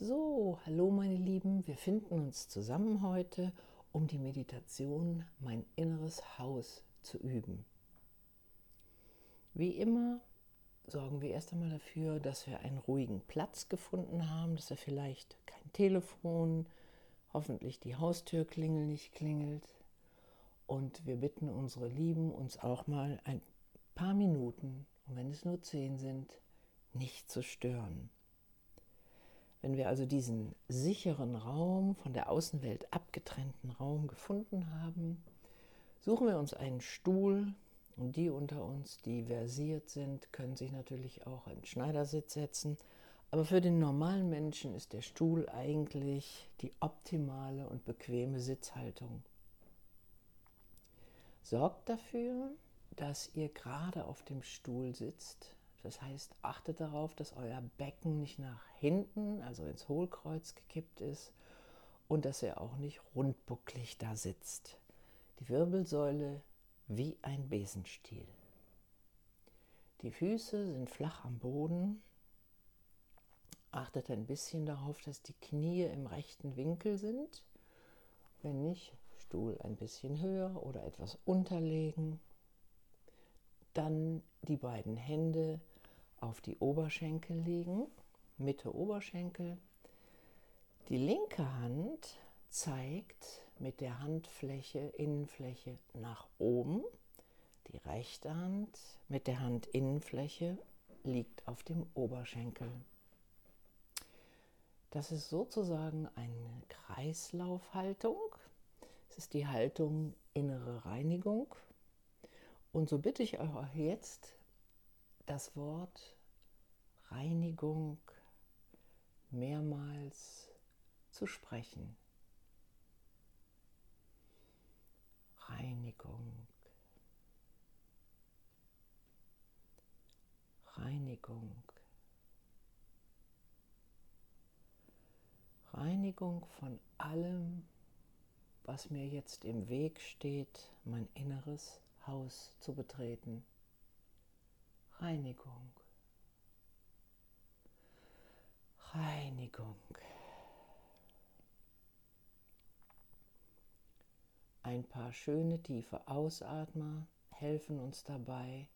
So, hallo meine Lieben, wir finden uns zusammen heute, um die Meditation Mein inneres Haus zu üben. Wie immer sorgen wir erst einmal dafür, dass wir einen ruhigen Platz gefunden haben, dass er vielleicht kein Telefon, hoffentlich die Haustürklingel nicht klingelt. Und wir bitten unsere Lieben, uns auch mal ein paar Minuten, und wenn es nur zehn sind, nicht zu stören. Wenn wir also diesen sicheren Raum, von der Außenwelt abgetrennten Raum gefunden haben, suchen wir uns einen Stuhl und die unter uns, die versiert sind, können sich natürlich auch in Schneidersitz setzen. Aber für den normalen Menschen ist der Stuhl eigentlich die optimale und bequeme Sitzhaltung. Sorgt dafür, dass ihr gerade auf dem Stuhl sitzt, das heißt, achtet darauf, dass euer Becken nicht nach hinten, also ins Hohlkreuz gekippt ist und dass er auch nicht rundbucklig da sitzt. Die Wirbelsäule wie ein Besenstiel. Die Füße sind flach am Boden. Achtet ein bisschen darauf, dass die Knie im rechten Winkel sind. Wenn nicht, Stuhl ein bisschen höher oder etwas unterlegen. Dann die beiden Hände auf die Oberschenkel legen, Mitte Oberschenkel. Die linke Hand zeigt mit der Handfläche, Innenfläche nach oben. Die rechte Hand mit der Handinnenfläche liegt auf dem Oberschenkel. Das ist sozusagen eine Kreislaufhaltung. Es ist die Haltung innere Reinigung. Und so bitte ich euch jetzt das Wort Reinigung mehrmals zu sprechen. Reinigung. Reinigung. Reinigung von allem, was mir jetzt im Weg steht, mein inneres Haus zu betreten. Reinigung. Reinigung. Ein paar schöne tiefe Ausatmer helfen uns dabei,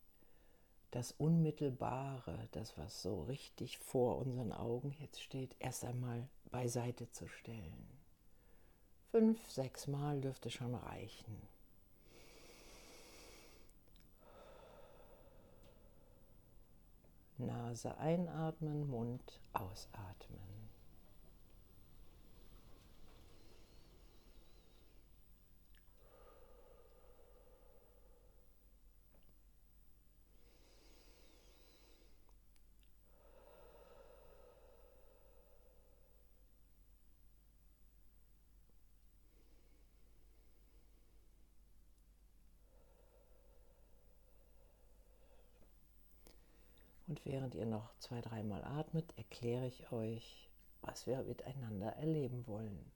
das Unmittelbare, das was so richtig vor unseren Augen jetzt steht, erst einmal beiseite zu stellen. Fünf, sechs Mal dürfte schon reichen. Nase einatmen, Mund ausatmen. Und während ihr noch zwei, dreimal atmet, erkläre ich euch, was wir miteinander erleben wollen.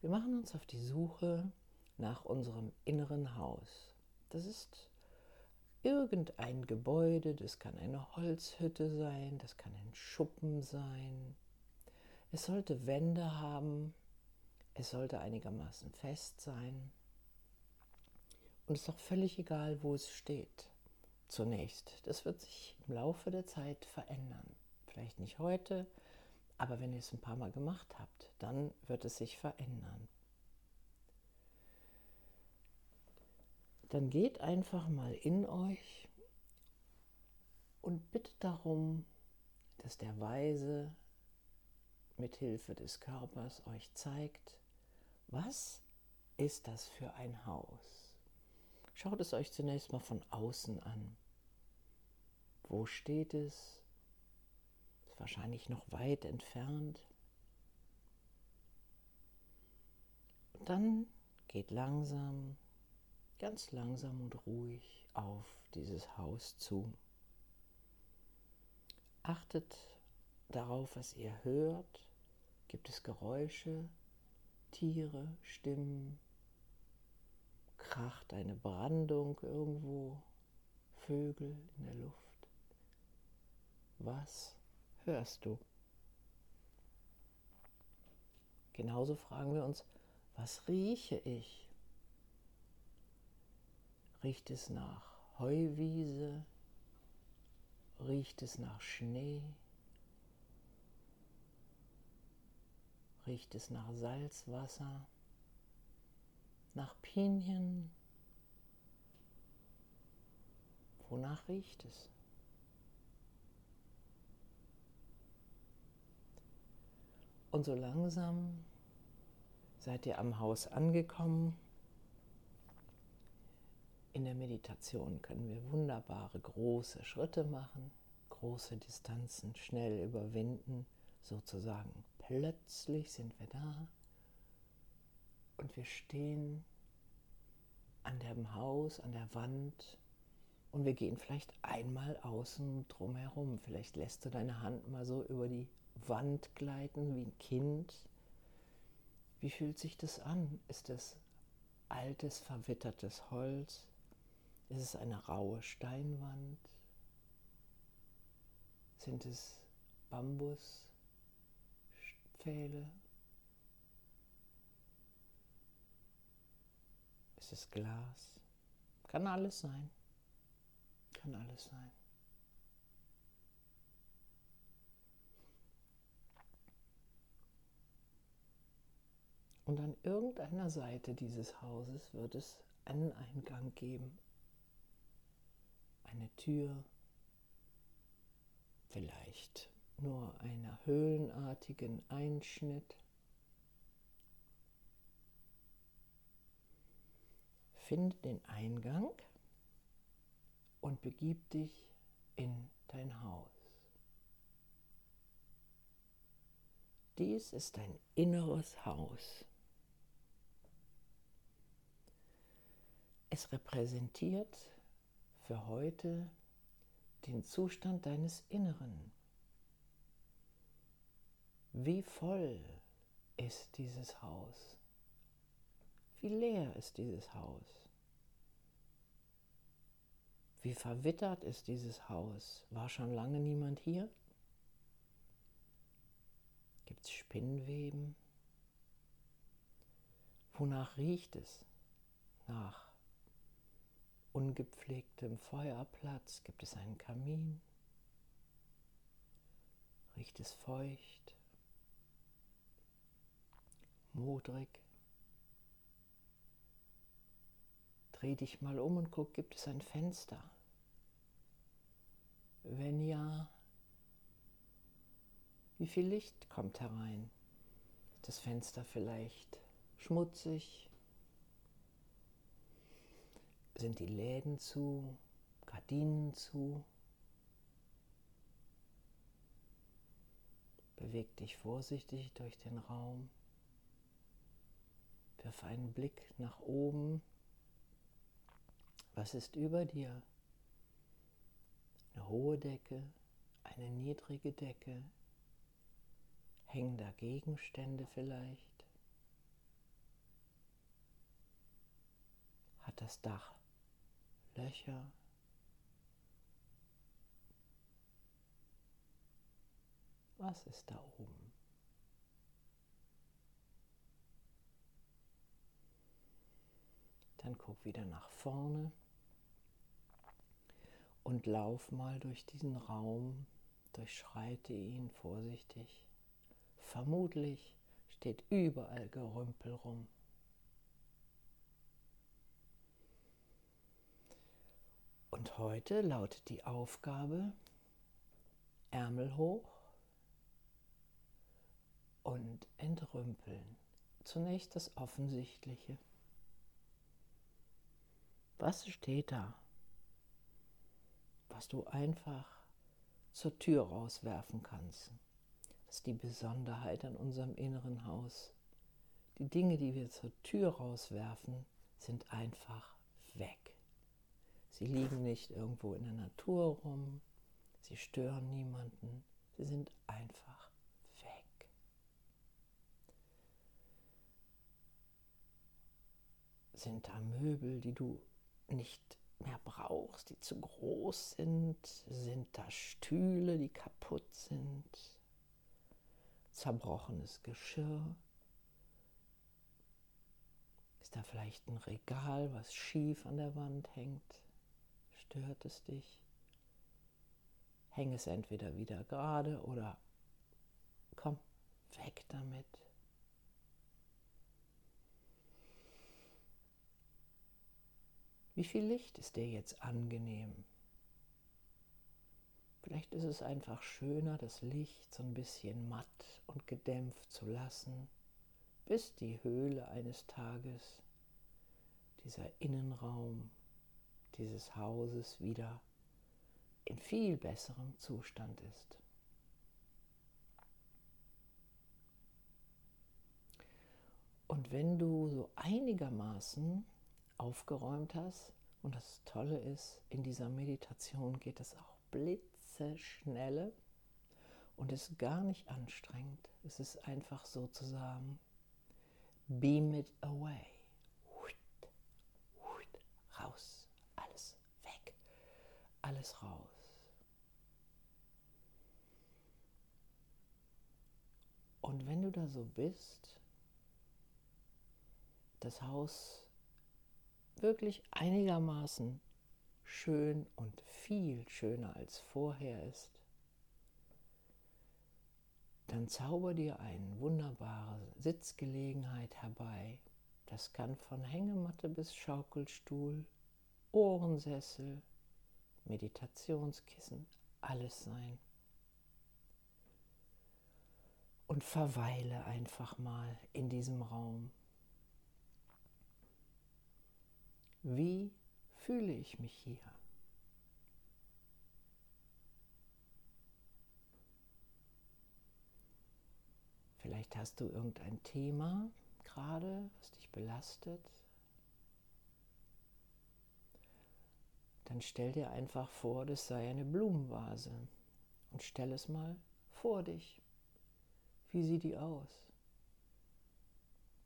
Wir machen uns auf die Suche nach unserem inneren Haus. Das ist irgendein Gebäude, das kann eine Holzhütte sein, das kann ein Schuppen sein. Es sollte Wände haben, es sollte einigermaßen fest sein. Und es ist auch völlig egal, wo es steht zunächst. Das wird sich im Laufe der Zeit verändern. Vielleicht nicht heute, aber wenn ihr es ein paar Mal gemacht habt, dann wird es sich verändern. Dann geht einfach mal in euch und bittet darum, dass der Weise mit Hilfe des Körpers euch zeigt, was ist das für ein Haus? Schaut es euch zunächst mal von außen an. Wo steht es? Ist wahrscheinlich noch weit entfernt. Und dann geht langsam, ganz langsam und ruhig auf dieses Haus zu. Achtet darauf, was ihr hört. Gibt es Geräusche, Tiere, Stimmen? Kracht eine Brandung irgendwo? Vögel in der Luft? Was hörst du? Genauso fragen wir uns, was rieche ich? Riecht es nach Heuwiese? Riecht es nach Schnee? Riecht es nach Salzwasser? Nach Pinien? Wonach riecht es? Und so langsam seid ihr am Haus angekommen. In der Meditation können wir wunderbare große Schritte machen, große Distanzen schnell überwinden, sozusagen. Plötzlich sind wir da und wir stehen an dem Haus, an der Wand und wir gehen vielleicht einmal außen drum herum. Vielleicht lässt du deine Hand mal so über die Wand gleiten wie ein Kind. Wie fühlt sich das an? Ist es altes, verwittertes Holz? Ist es eine raue Steinwand? Sind es Bambuspfähle? Ist es Glas? Kann alles sein. Kann alles sein. Und an irgendeiner Seite dieses Hauses wird es einen Eingang geben. Eine Tür, vielleicht nur einen höhlenartigen Einschnitt. Finde den Eingang und begib dich in dein Haus. Dies ist dein inneres Haus. Es repräsentiert für heute den Zustand deines Inneren. Wie voll ist dieses Haus? Wie leer ist dieses Haus? Wie verwittert ist dieses Haus? War schon lange niemand hier? Gibt es Spinnweben? Wonach riecht es? Nach ungepflegtem Feuerplatz gibt es einen Kamin. Riecht es feucht, modrig. Dreh dich mal um und guck, gibt es ein Fenster? Wenn ja, wie viel Licht kommt herein? Ist das Fenster vielleicht schmutzig, sind die Läden zu, Gardinen zu. Beweg dich vorsichtig durch den Raum. Wirf einen Blick nach oben. Was ist über dir? Eine hohe Decke, eine niedrige Decke, hängen da Gegenstände vielleicht? Hat das Dach Löcher. Was ist da oben? Dann guck wieder nach vorne und lauf mal durch diesen Raum, durchschreite ihn vorsichtig. Vermutlich steht überall Gerümpel rum. Und heute lautet die Aufgabe Ärmel hoch und entrümpeln. Zunächst das Offensichtliche. Was steht da, was du einfach zur Tür rauswerfen kannst? Das ist die Besonderheit an unserem inneren Haus. Die Dinge, die wir zur Tür rauswerfen, sind einfach weg. Sie liegen nicht irgendwo in der Natur rum, sie stören niemanden, sie sind einfach weg. Sind da Möbel, die du nicht mehr brauchst, die zu groß sind? Sind da Stühle, die kaputt sind? Zerbrochenes Geschirr? Ist da vielleicht ein Regal, was schief an der Wand hängt? Stört es dich? Häng es entweder wieder gerade oder komm, weg damit. Wie viel Licht ist dir jetzt angenehm? Vielleicht ist es einfach schöner, das Licht so ein bisschen matt und gedämpft zu lassen, bis die Höhle eines Tages, dieser Innenraum dieses Hauses wieder in viel besserem Zustand ist. Und wenn du so einigermaßen aufgeräumt hast. Und das Tolle ist, in dieser Meditation geht es auch blitzeschnelle und ist gar nicht anstrengend. Es ist einfach sozusagen beam it away. Raus, alles raus. Und wenn du da so bist, das Haus wirklich einigermaßen schön und viel schöner als vorher ist, dann zauber dir eine wunderbare Sitzgelegenheit herbei. Das kann von Hängematte bis Schaukelstuhl, Ohrensessel, Meditationskissen, alles sein. Und verweile einfach mal in diesem Raum. Wie fühle ich mich hier? Vielleicht hast du irgendein Thema gerade, was dich belastet. Dann stell dir einfach vor, das sei eine Blumenvase und stell es mal vor dich. Wie sieht die aus?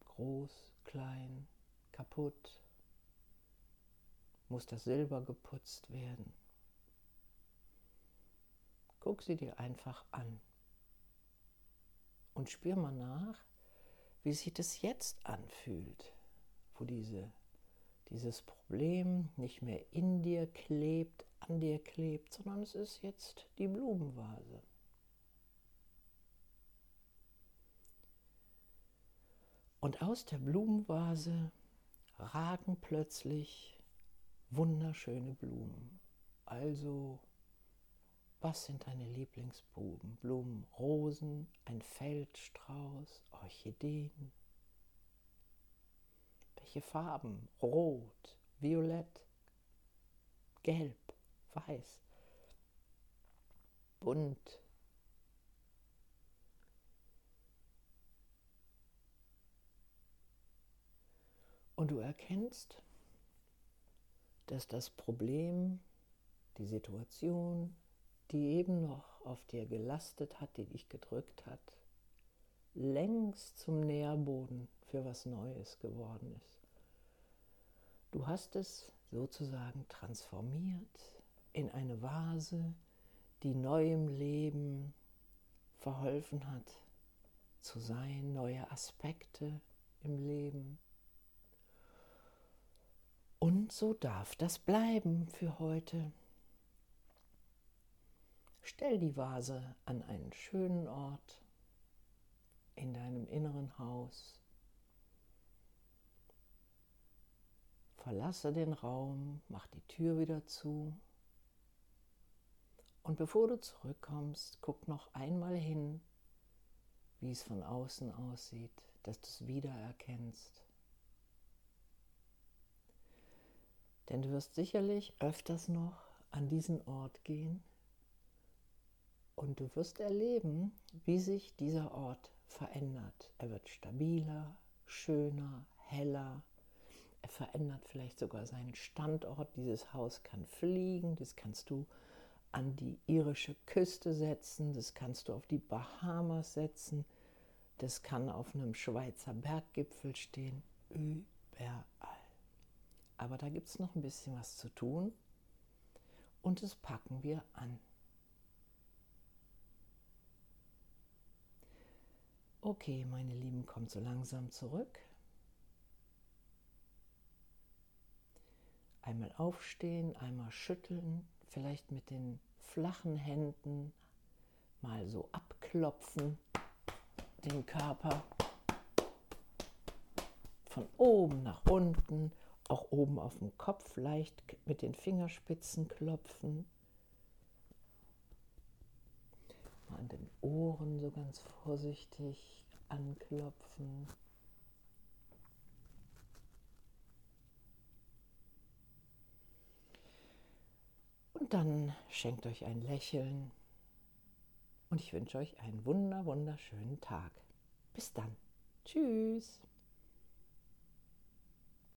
Groß, klein, kaputt, muss das Silber geputzt werden. Guck sie dir einfach an und spür mal nach, wie sich das jetzt anfühlt, wo diese, dieses Problem nicht mehr in dir klebt, an dir klebt, sondern es ist jetzt die Blumenvase. Und aus der Blumenvase ragen plötzlich wunderschöne Blumen. Also, was sind deine Lieblingsblumen? Blumen, Rosen, ein Feldstrauß, Orchideen. Welche Farben? Rot, Violett, Gelb, Weiß, bunt. Und du erkennst, dass das Problem, die Situation, die eben noch auf dir gelastet hat, die dich gedrückt hat, längst zum Nährboden für was Neues geworden ist. Du hast es sozusagen transformiert in eine Vase, die neuem Leben verholfen hat zu sein, neue Aspekte im Leben und so darf das bleiben für heute. Stell die Vase an einen schönen Ort in deinem inneren Haus. Verlasse den Raum, mach die Tür wieder zu. Und bevor du zurückkommst, guck noch einmal hin, wie es von außen aussieht, dass du es wiedererkennst. Denn du wirst sicherlich öfters noch an diesen Ort gehen und du wirst erleben, wie sich dieser Ort verändert. Er wird stabiler, schöner, heller. Er verändert vielleicht sogar seinen Standort. Dieses Haus kann fliegen, das kannst du an die irische Küste setzen, das kannst du auf die Bahamas setzen, das kann auf einem Schweizer Berggipfel stehen, überall. Aber da gibt es noch ein bisschen was zu tun und das packen wir an. Okay, meine Lieben, kommt so langsam zurück. Einmal aufstehen, einmal schütteln, vielleicht mit den flachen Händen mal so abklopfen, den Körper von oben nach unten, auch oben auf dem Kopf leicht mit den Fingerspitzen klopfen. Mal an den Ohren so ganz vorsichtig anklopfen. Und dann schenkt euch ein Lächeln und ich wünsche euch einen wunder, wunderschönen Tag. Bis dann. Tschüss.